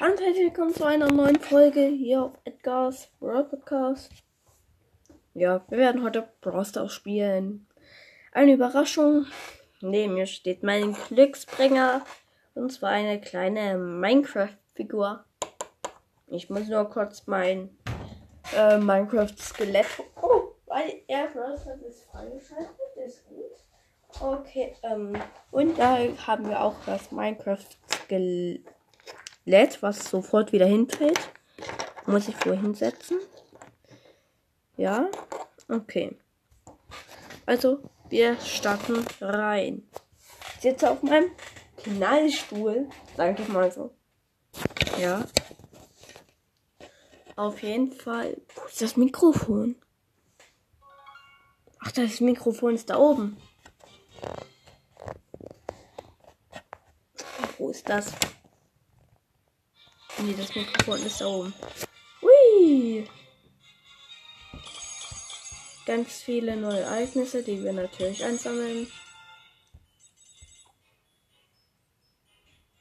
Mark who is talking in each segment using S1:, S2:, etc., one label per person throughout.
S1: Hallo und herzlich willkommen zu einer neuen Folge hier auf Edgar's World Podcast. Ja, wir werden heute Brawl spielen. Eine Überraschung. Neben mir steht mein Glücksbringer. Und zwar eine kleine Minecraft-Figur. Ich muss nur kurz mein äh, Minecraft-Skelett. Oh, weil er ist freigeschaltet. Ist gut. Okay, ähm, und da haben wir auch das Minecraft-Skelett, was sofort wieder hinfällt. Muss ich wohl setzen? Ja, okay. Also, wir starten rein. Ich sitze auf meinem Knallstuhl, sag ich mal so. Ja. Auf jeden Fall. Wo ist das Mikrofon? Ach, das Mikrofon ist da oben. Wo ist das? Nee, das Mikrofon ist da oben. Hui! Ganz viele neue Ereignisse, die wir natürlich einsammeln.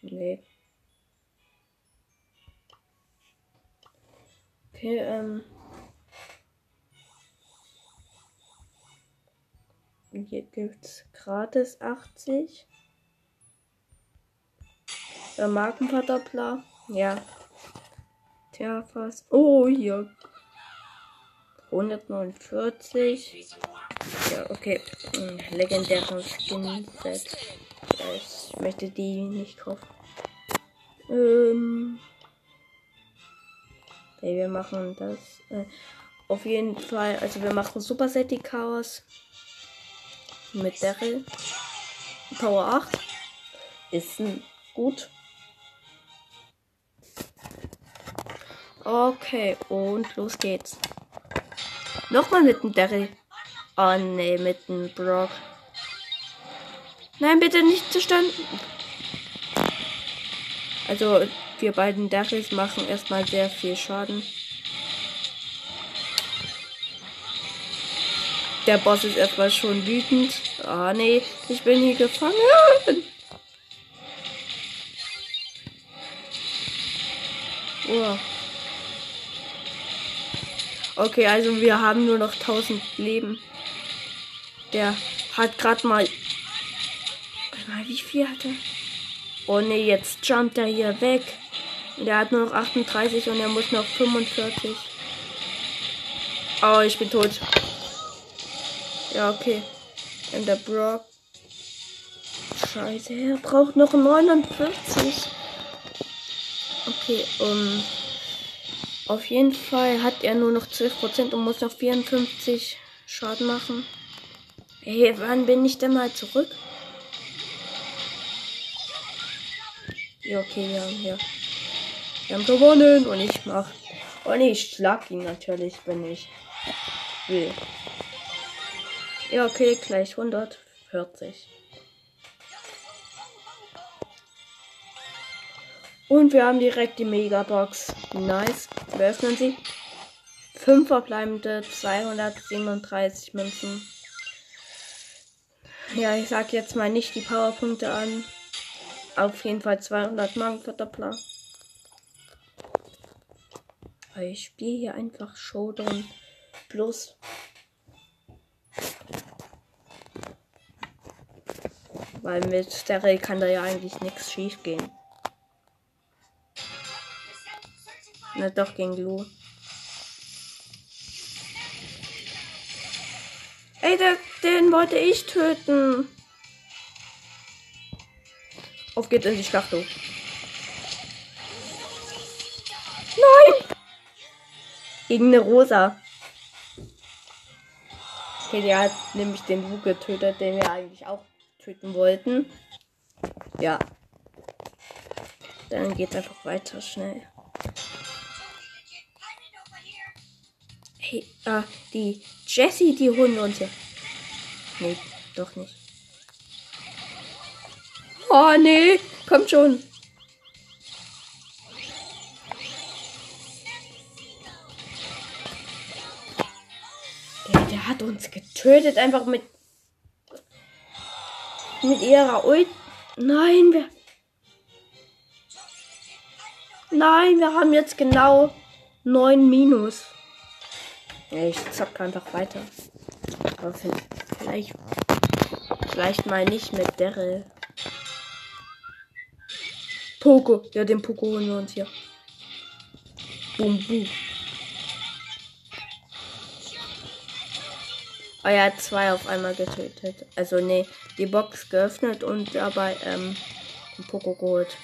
S1: Nee. Okay, ähm. Hier gibt's gratis 80. Der Markenverdoppler. Ja. Tja, fast. Oh, hier. 149. Ja, okay. Legendären Skin-Set. Ja, ich möchte die nicht kaufen. Ähm. Okay, wir machen das. Äh, auf jeden Fall. Also, wir machen Super Set Chaos. Mit Daryl. Power 8. Ist gut. Okay, und los geht's. Nochmal mit dem Daryl. Oh ne, mit dem Brock. Nein, bitte nicht zustande. Also, wir beiden Daryls machen erstmal sehr viel Schaden. Der Boss ist etwa schon wütend. Ah, oh, nee, ich bin hier gefangen. Oh. Okay, also wir haben nur noch 1000 Leben. Der hat gerade mal. Wie viel hat er? Oh ne, jetzt jumpt er hier weg. Der hat nur noch 38 und er muss noch 45. Oh, ich bin tot. Ja, okay. Und der Brock. Scheiße, er braucht noch 49. Okay, um. Auf jeden Fall hat er nur noch 12% und muss noch 54 Schaden machen. Hey, wann bin ich denn mal zurück? Ja, okay, wir haben hier. Wir haben gewonnen und ich mach. Und ich schlag ihn natürlich, wenn ich will. Ja, okay, gleich 140. Und wir haben direkt die Megabox. Nice. Wir öffnen sie. Fünf verbleibende 237 Münzen. Ja, ich sag jetzt mal nicht die Powerpunkte an. Auf jeden Fall 200 Markenverdoppler. Ich spiele hier einfach Showdown Plus. Weil mit der kann da ja eigentlich nichts schief gehen. Na doch, gegen Lu. Ey, der, den wollte ich töten. Auf geht's in die Schlachtung. Nein! Gegen eine Rosa. Okay, der hat nämlich den Lu getötet, den wir eigentlich auch töten wollten. Ja. Dann geht's einfach weiter schnell. Hey, äh, die Jessie, die wir uns hier. Nee, doch nicht. Oh, nee, kommt schon. Der, der hat uns getötet, einfach mit. Mit ihrer Ult. Nein, wir. Nein, wir haben jetzt genau 9 Minus. Ja, ich zock einfach weiter. Aber vielleicht, vielleicht mal nicht mit Daryl. Poco. Ja, den Poco holen wir uns hier. Boom, boom. Oh, hat zwei auf einmal getötet. Also, nee, die Box geöffnet und dabei ähm, den Poco geholt.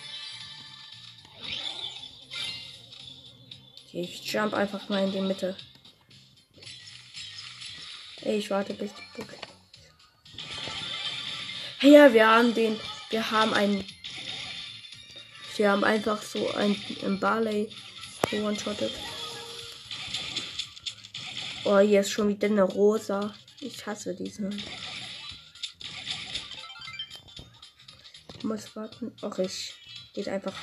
S1: Okay, ich jump einfach mal in die Mitte. Ich warte bis die Box. Hey, ja, wir haben den. Wir haben einen. Wir haben einfach so ein, ein Barley one-shottet. Oh, hier ist schon wieder eine rosa. Ich hasse diesen. Ich muss warten. Ach, ich geht einfach.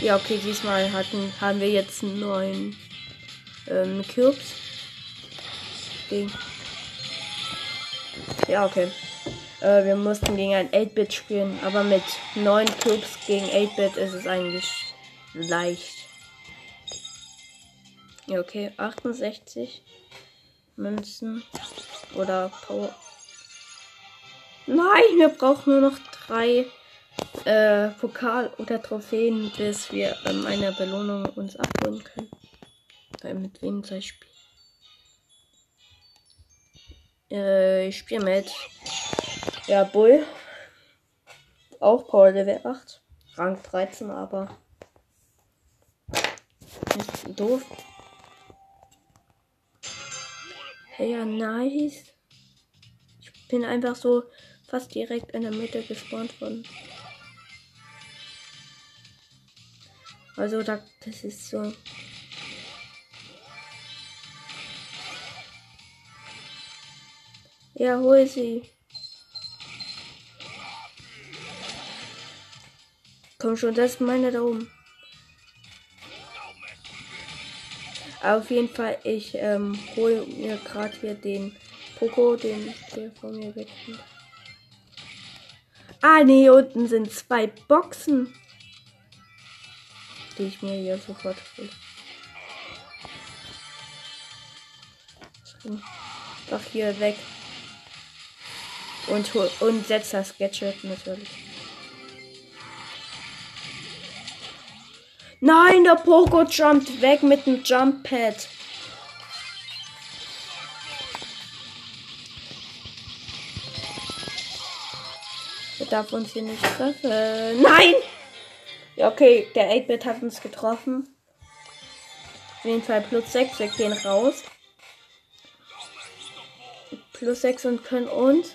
S1: Ja, okay, diesmal hatten, haben wir jetzt einen neuen ähm, Cubes. Gegen. Ja, okay. Äh, wir mussten gegen ein 8-Bit spielen, aber mit 9 Cubes gegen 8-Bit ist es eigentlich leicht. Ja, okay, 68. Münzen oder Power. Nein, wir brauchen nur noch drei äh, Pokal oder Trophäen, bis wir ähm, eine Belohnung uns abholen können. Mit wem soll ich spielen? Äh, ich spiele mit. Ja, Bull. Auch Power Level 8. Rang 13, aber. Ist doof. Ja, nice. Ich bin einfach so fast direkt in der Mitte gespawnt worden. Also da, das ist so. Ja, hol sie. Komm schon, das ist meine da oben. Auf jeden Fall, ich ähm, hole mir gerade hier den Poco, den der von mir wegkommt. Ah, nee, unten sind zwei Boxen, die ich mir hier sofort hole. Doch hier weg. Und, und setzt das Gadget natürlich. Nein, der Poco jumpt weg mit dem Jump Pad. Er darf uns hier nicht treffen. Nein! Ja, okay, der 8-Bit hat uns getroffen. Auf jeden Fall plus 6, wir gehen raus. Plus 6 und können uns.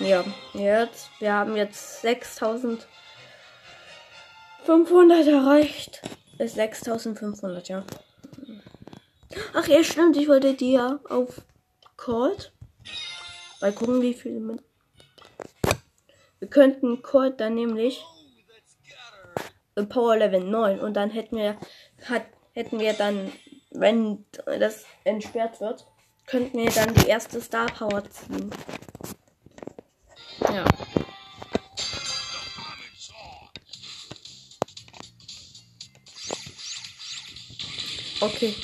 S1: Ja, jetzt. Wir haben jetzt 6000 500 erreicht. Ist 6500, ja. Ach ja, stimmt. Ich wollte die ja auf Cold. Mal gucken, wie viele mit. Wir könnten Cold dann nämlich Power Level 9 und dann hätten wir hat, hätten wir dann, wenn das entsperrt wird, könnten wir dann die erste Star Power ziehen. Ja. Okay.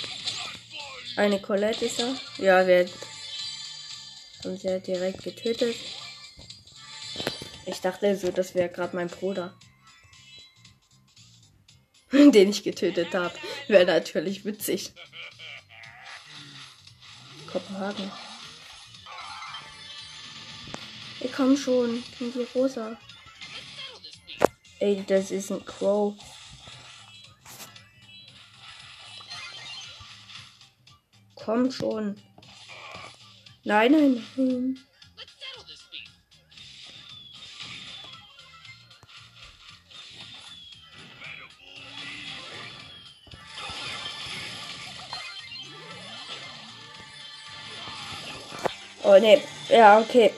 S1: Eine Colette ist da. Ja, wir haben sie ja direkt getötet. Ich dachte so, das wäre gerade mein Bruder. Den ich getötet habe. Wäre natürlich witzig. Kopenhagen. Komm schon. In die Rosa. Ey, das ist ein Crow. komm schon. Nein, nein, nein. Oh ne, ja, okay.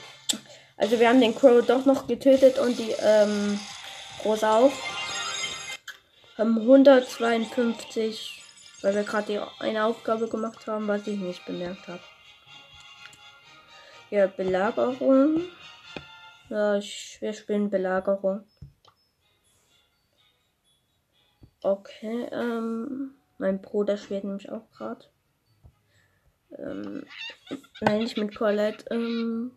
S1: Also wir haben den Crow doch noch getötet und die ähm, Rosa auch. Haben 152 weil wir gerade eine Aufgabe gemacht haben, was ich nicht bemerkt habe. Ja, Belagerung. Ja, ich, wir spielen Belagerung. Okay, ähm, mein Bruder spielt nämlich auch gerade. Ähm, nein, nicht mit Colette. Ähm,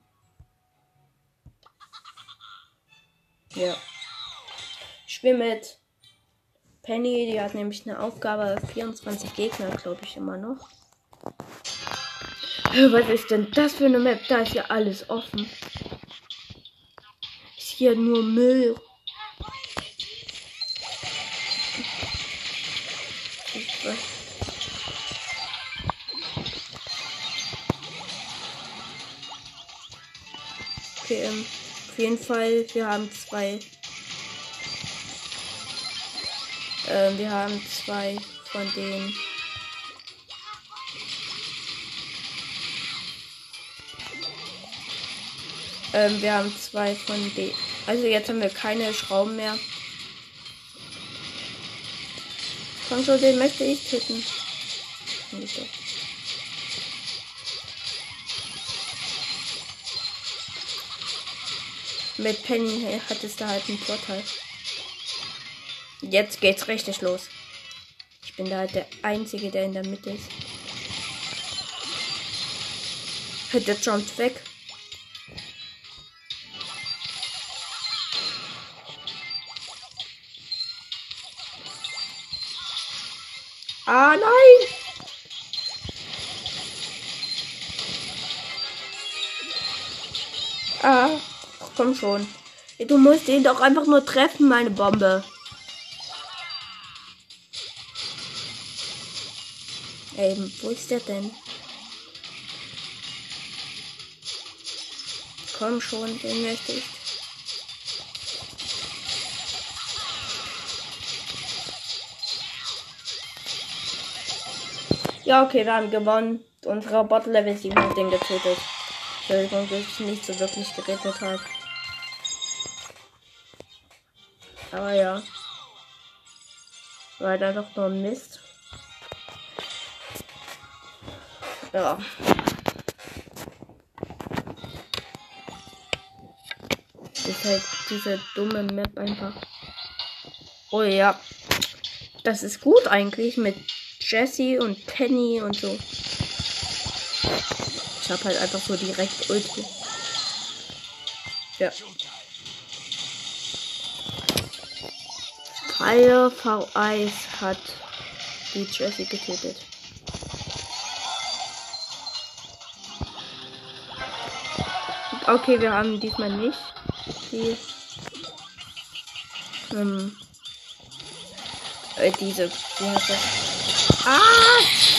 S1: ja. Ich spiele mit Penny, die hat nämlich eine Aufgabe, 24 Gegner, glaube ich, immer noch. Was ist denn das für eine Map? Da ist ja alles offen. Ist hier nur Müll. Okay, ähm, auf jeden Fall, wir haben zwei. Ähm, wir haben zwei von denen. Ähm, wir haben zwei von denen. Also jetzt haben wir keine Schrauben mehr. Komm schon, den möchte ich töten. Mit Penny hat es da halt einen Vorteil. Jetzt geht's richtig los. Ich bin da halt der Einzige, der in der Mitte ist. Der jumpt weg. Ah, nein! Ah, komm schon. Du musst ihn doch einfach nur treffen, meine Bombe. Ey, wo ist der denn? Komm schon, den möchte ich. Ja, okay, wir haben gewonnen. Unsere Bot Level 7 hat den getötet. Entschuldigung, dass ich nicht so wirklich gerettet habe. Aber ja. War halt einfach nur Mist. Ja. Ist halt diese dumme Map einfach. Oh ja. Das ist gut eigentlich mit Jesse und Penny und so. Ich hab halt einfach so direkt Ulti. Ja. Fire V1 hat die Jesse getötet. Okay, wir haben diesmal nicht die ähm, äh, diese, wie heißt das? Ah!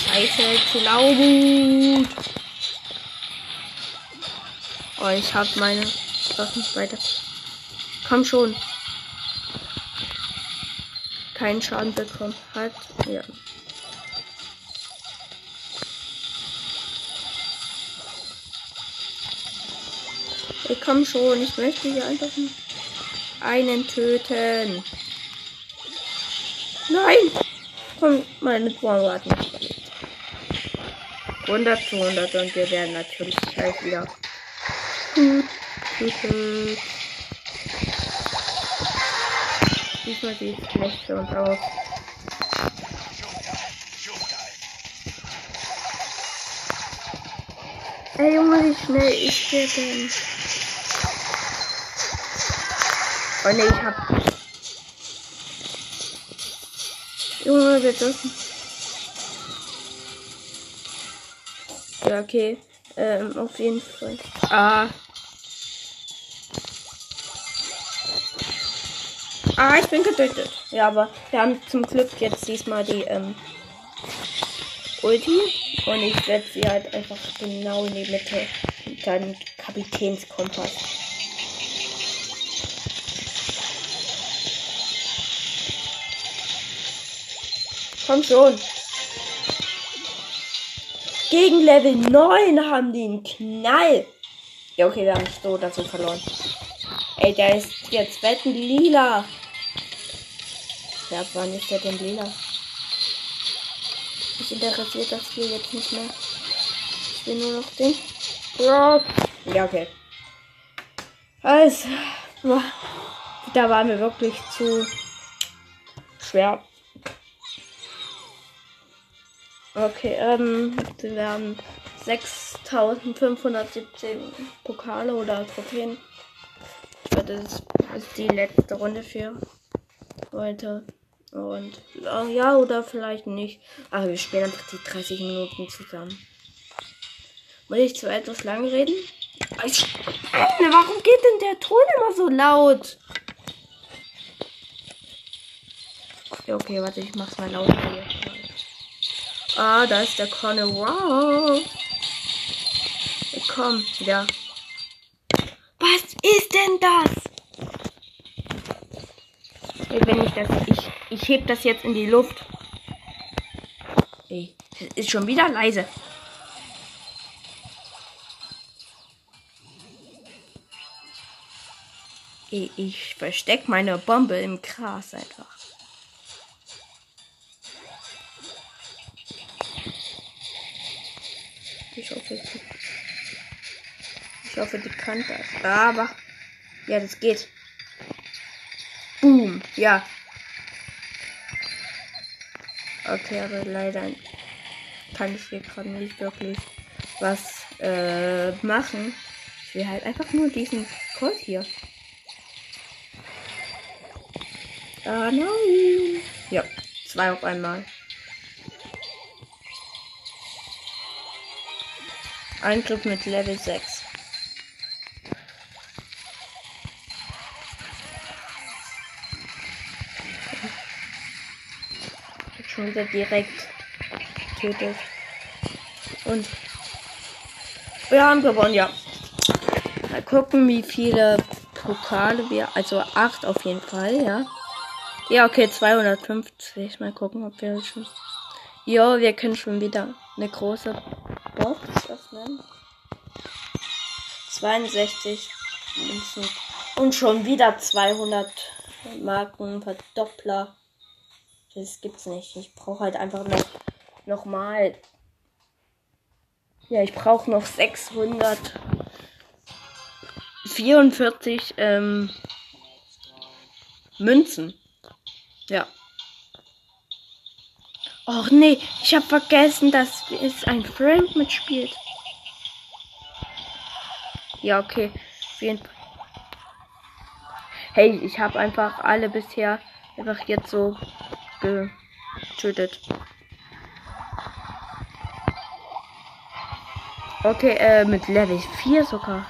S1: Scheiße, Glaubut. Oh, ich hab meine Sachen weiter. Komm schon. Keinen Schaden bekommen hat. Ja. Ich komm schon. Ich möchte hier einfach einen töten. Nein! Komm, meine Torwart hat nicht überlebt. 100 zu 100 und wir werden natürlich halt wieder gut getötet. Diesmal sieht es schlecht für uns aus. Ey Junge, wie schnell ist der denn? Oh ne, ich hab Junge, wir dürfen. Ja, okay. Ähm, auf jeden Fall. Ah. Ah, ich bin getötet. Ja, aber wir haben zum Glück jetzt diesmal die ähm, Ulti. Und ich werde sie halt einfach genau in die Mitte. Und dann Kapitänskompass. Komm schon. Gegen Level 9 haben die einen Knall. Ja, okay, wir haben so dazu verloren. Ey, der ist jetzt wetten lila. Ja, wann ist der denn lila? Mich interessiert das hier jetzt nicht mehr. Ich will nur noch den. Ja, okay. Also, da waren wir wirklich zu schwer Okay, ähm, wir werden 6517 Pokale oder Trophäen. Das ist die letzte Runde für heute. Und ja, oder vielleicht nicht. Aber wir spielen einfach die 30 Minuten zusammen. Muss ich zu etwas lang reden? Warum geht denn der Ton immer so laut? Okay, okay, warte, ich mach's mal hier. Ah, da ist der Conne. Wow. Komm, ja. Was ist denn das? Wenn ich das. Ich, ich heb das jetzt in die Luft. Ey, das ist schon wieder leise. Ey, ich versteck meine Bombe im Gras einfach. Ich hoffe, ich hoffe, die kann das. Aber. Ja, das geht. Ja. Okay, aber leider kann ich hier gerade nicht wirklich was äh, machen. Ich will halt einfach nur diesen Code hier. Ah, nein. Ja, zwei auf einmal. Ein Club mit Level 6. wieder direkt tötet. Und wir haben gewonnen, ja. Mal gucken, wie viele Pokale wir. Also 8 auf jeden Fall, ja. Ja, okay, 250. Mal gucken, ob wir schon. Ja, wir können schon wieder eine große Box öffnen. 62 Münzen. Und schon wieder 200 Marken Verdoppler. Das gibt's nicht. Ich brauche halt einfach noch, noch mal. Ja, ich brauche noch 644 ähm, Münzen. Ja. Och nee, ich habe vergessen, dass es ein Frank mitspielt. Ja, okay. Hey, ich habe einfach alle bisher einfach jetzt so getötet. Okay, äh, mit Level 4 sogar.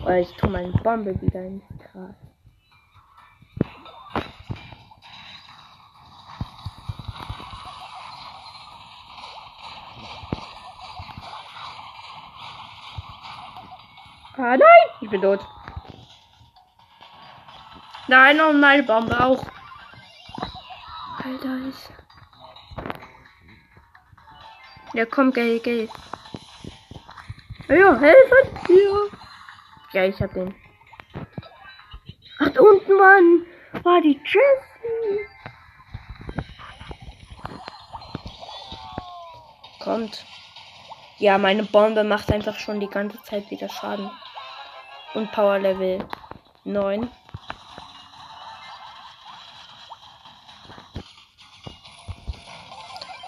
S1: Weil ich tue meine Bombe wieder ins Gras. Ah, nein! Ich bin tot. Nein, und meine Bombe auch. Alter, ist. Ja, komm, Geld, Geld. Ja, helfen! Ja. Ja, ich hab den. Ach, da unten waren, war die Jessie. Kommt. Ja, meine Bombe macht einfach schon die ganze Zeit wieder Schaden und Power Level 9.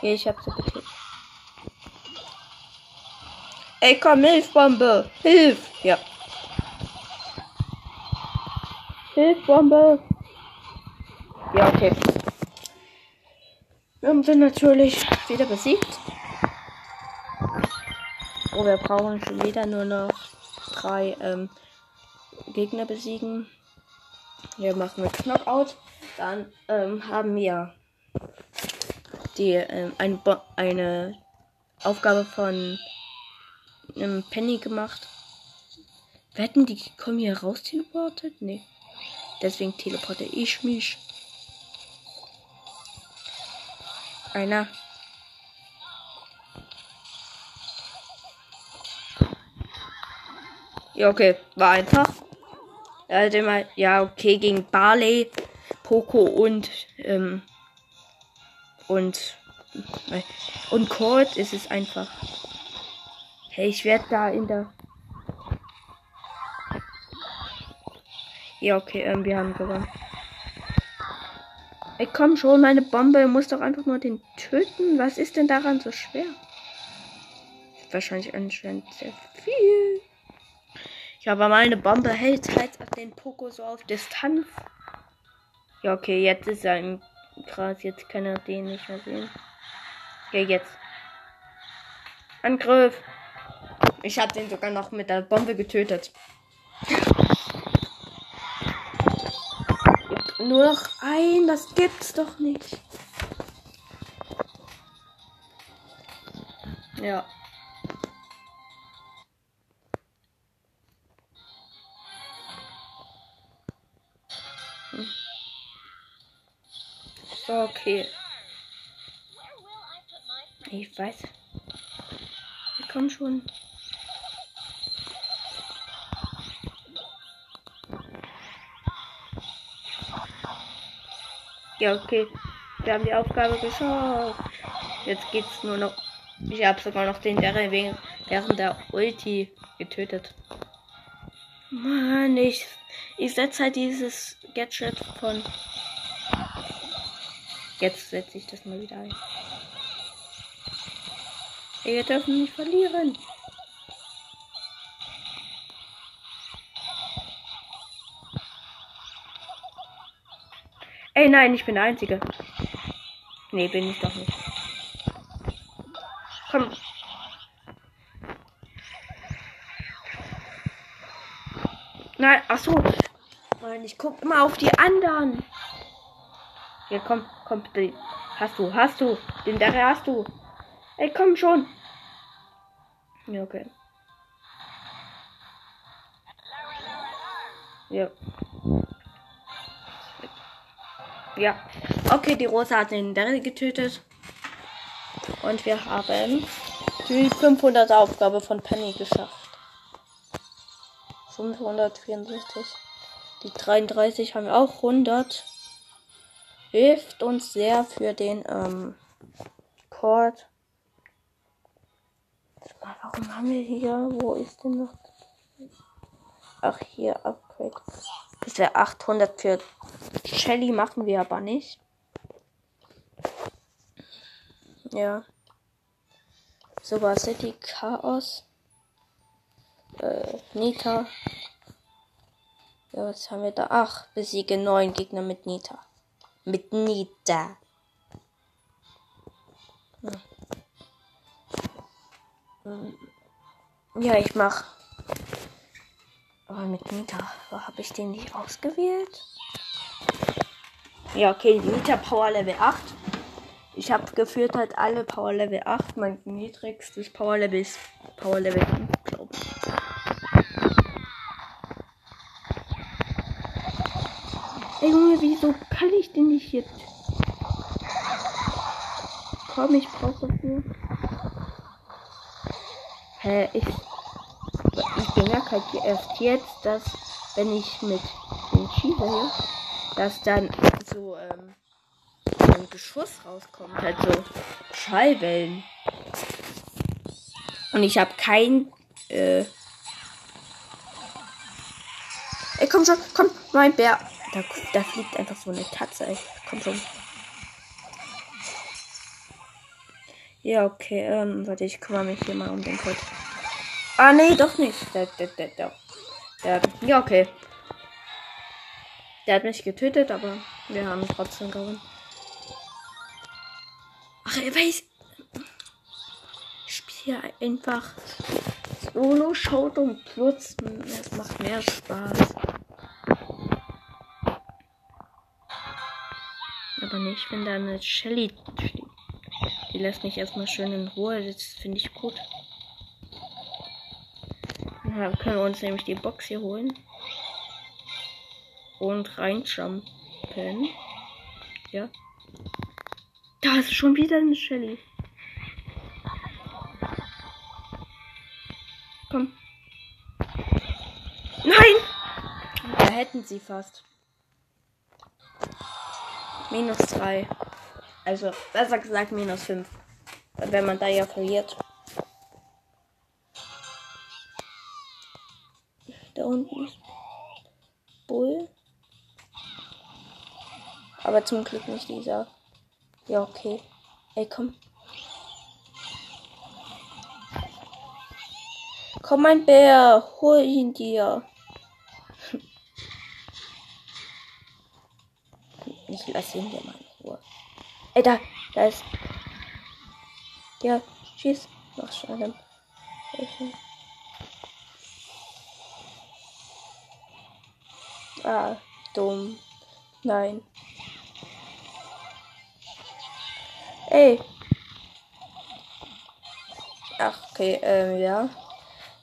S1: Ja, ich hab sie getötet. Ey, komm, Hilfbombe! Hilf! Ja. Hilfbombe! Ja, okay. Wir haben sie natürlich wieder besiegt. Oh, wir brauchen schon wieder nur noch drei ähm, Gegner besiegen. Hier machen wir Knockout. Dann ähm, haben wir die ähm, eine, eine Aufgabe von einem Penny gemacht. Wetten, die kommen hier raus teleportet? Nee. Deswegen teleporte ich mich. Einer. Ja, okay. War einfach. Mal, ja, okay, gegen Barley, Poco und, ähm, und, und Colt ist es einfach. Hey, ich werde da in der. Ja, okay, ähm, wir haben gewonnen. Ey, komm schon, meine Bombe muss doch einfach nur den töten. Was ist denn daran so schwer? Wahrscheinlich anscheinend sehr viel. Ja, aber meine Bombe hält halt den Poko so auf Distanz. Ja, okay, jetzt ist er im Gras. Jetzt kann er den nicht mehr sehen. Ja, jetzt. Angriff. Ich habe den sogar noch mit der Bombe getötet. Nur noch ein, das gibt's doch nicht. Ja. Okay. Ich weiß. Komm schon. Ja, okay. Wir haben die Aufgabe geschafft. Jetzt geht's nur noch. Ich habe sogar noch den wegen während der Ulti getötet. Mann, ich, ich setze halt dieses Gadget von. Jetzt setze ich das mal wieder ein. Wir dürfen nicht verlieren. Ey, nein, ich bin der Einzige. Nee, bin ich doch nicht. Komm. Nein, ach so. Nein, ich guck immer auf die anderen. Hier, komm, komm, den hast du, hast du. Den der hast du. Ey, komm schon. Ja, okay. Ja. Ja. Okay, die Rosa hat den Daryl getötet. Und wir haben die 500 Aufgabe von Penny geschafft. 564. Die 33 haben wir auch 100. Hilft uns sehr für den ähm, Cord. Warum haben wir hier? Wo ist denn noch? Ach, hier, Upgrade. Das wäre 800 für Shelly, machen wir aber nicht. Ja. Super City Chaos. Äh, Nita. Ja, was haben wir da? Ach, besiege neun Gegner mit Nita. Mit Nita. Hm. Ja, ich mach aber mit Nita habe ich den nicht ausgewählt. Ja, okay, Nita Power Level 8. Ich habe geführt halt alle Power Level 8. Mein niedrigstes Power Level ist Power Level 5, glaube ich. Ey Junge, wieso kann ich den nicht jetzt? Komm, ich brauche nur. Hä, ich ich bemerke halt erst jetzt, dass wenn ich mit den Schieber hier, dass dann so ähm, ein Geschoss rauskommt, halt so Schallwellen. Und ich habe kein äh, Ey, komm schon, komm, mein Bär. Da, da fliegt einfach so eine Katze, ey. Komm schon. Ja, okay, ähm, warte, ich kümmere mich hier mal um den Code. Ah, nee, doch nicht. Der, der, der, der, der, ja, okay. Der hat mich getötet, aber wir haben trotzdem gewonnen. Ach, er weiß. Ich spiele einfach Solo, Schaut und Plus. Es macht mehr Spaß. Aber nicht, wenn da eine Shelly steht. Die lässt mich erstmal schön in Ruhe. Das finde ich gut. Dann können wir uns nämlich die Box hier holen. Und reinjumpen. Ja. Da ist schon wieder eine Shelly. Komm. Nein! Da hätten sie fast. Minus 3. Also, besser gesagt, minus 5. Wenn man da ja verliert. unten ist Bull. Aber zum Glück nicht dieser. Ja, okay. Ey, komm. Komm, mein Bär, hol ihn dir. Ich lasse ihn dir mal in Ruhe. Ey, da, da ist. Ja, schieß. Mach schon. Ah, dumm. Nein. Ey. Ach, okay, ähm, ja.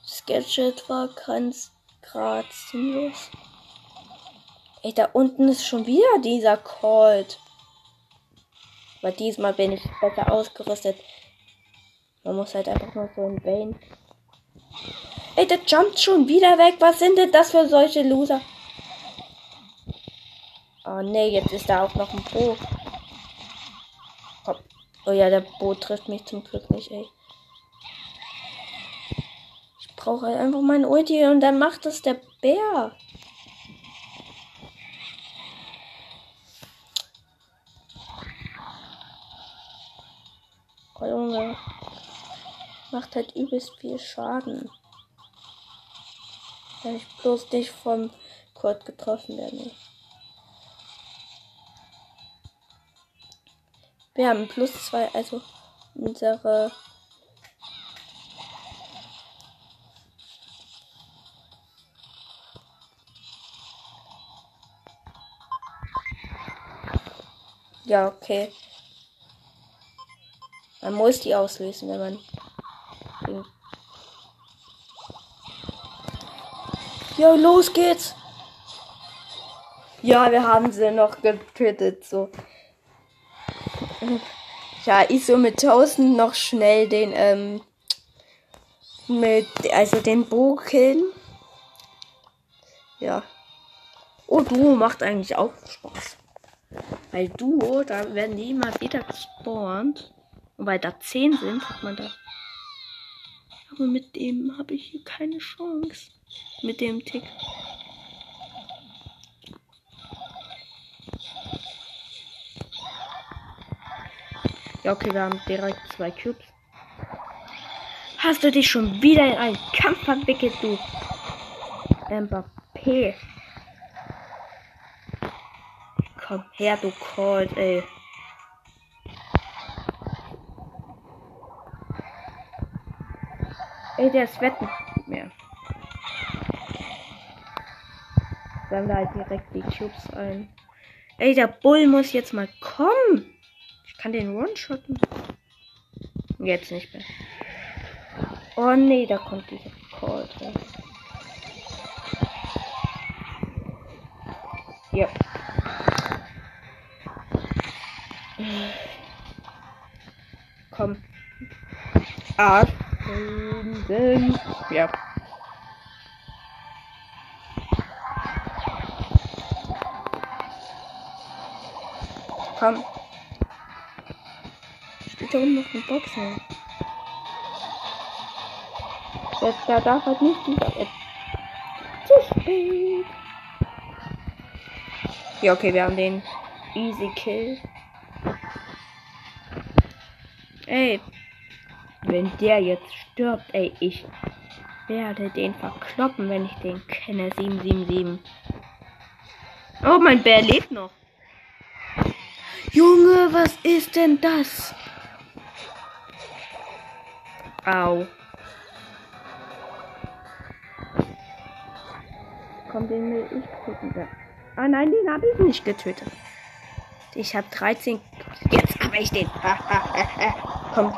S1: Sketchet war ganz grad sinnlos. Ey, da unten ist schon wieder dieser Colt. Aber diesmal bin ich besser ausgerüstet. Man muss halt einfach nur so ein Bane. Ey, der jumpt schon wieder weg. Was sind denn das für solche Loser? Oh nee, jetzt ist da auch noch ein Bo. Oh ja, der Boot trifft mich zum Glück nicht, ey. Ich brauche halt einfach mein Ulti und dann macht es der Bär. Oh Junge. Macht halt übelst viel Schaden. Wenn ich bloß nicht vom Kurt getroffen werde. Wir haben plus zwei, also unsere Ja, okay. Man muss die auslösen, wenn man. Ja, los geht's. Ja, wir haben sie noch getötet, so. Ja, ich so mit 1000 noch schnell den, ähm, mit, also den Bo killen. Ja. Oh, Duo macht eigentlich auch Spaß. Weil Duo, da werden die immer wieder gespawnt. Und weil da 10 sind, hat man da. Aber mit dem habe ich hier keine Chance. Mit dem Tick. Ja, okay, wir haben direkt zwei Cubes. Hast du dich schon wieder in einen Kampf verwickelt, du Mbappé? Komm her, du Colt, ey. Ey, der wetten nicht mehr. Dann halt direkt die Cubes ein. Ey, der Bull muss jetzt mal kommen kann den One-Shotten. Jetzt nicht mehr. Oh nee, da kommt dieser Call drin. Ja. Komm. Ah. Ja. Komm da unten noch eine Box sein. Jetzt, da darf halt nicht dieser. Zu spät. Ja, okay, wir haben den Easy Kill. Ey, wenn der jetzt stirbt, ey, ich werde den verkloppen, wenn ich den kenne. 777. Oh, mein Bär lebt noch. Junge, was ist denn das? Au. Komm, den will ich töten. Ah nein, den habe ich nicht getötet. Ich habe 13. Jetzt habe ich den. Komm.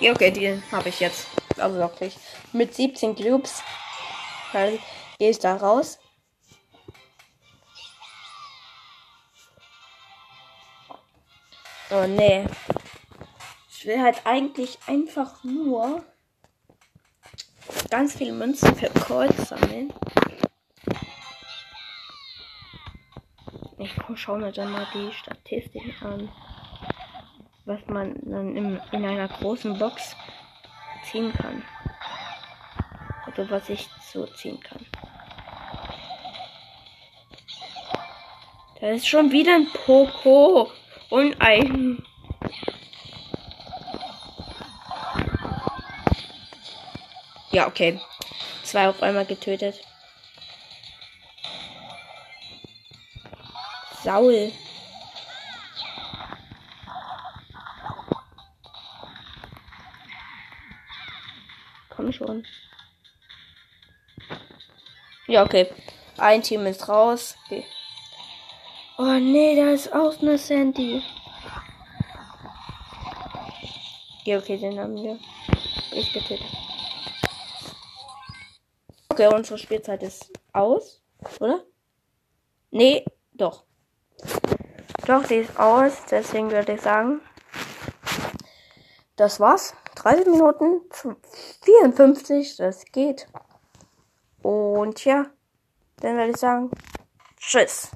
S1: Ja, okay, den habe ich jetzt. Also wirklich. Mit 17 Cubes. Dann gehe ich da raus. Oh nee will halt eigentlich einfach nur ganz viele Münzen für Calls sammeln. Ich schaue mir dann mal die Statistiken an, was man dann in, in einer großen Box ziehen kann. Also was ich so ziehen kann. Das ist schon wieder ein Poco und ein. Ja, okay. Zwei auf einmal getötet. Saul. Komm schon. Ja, okay. Ein Team ist raus. Okay. Oh nee, da ist auch eine Sandy. Ja, okay, den haben wir. Ich getötet. Okay, unsere Spielzeit ist aus, oder? Nee, doch. Doch, die ist aus, deswegen würde ich sagen, das war's. 30 Minuten 54, das geht. Und ja, dann würde ich sagen, tschüss.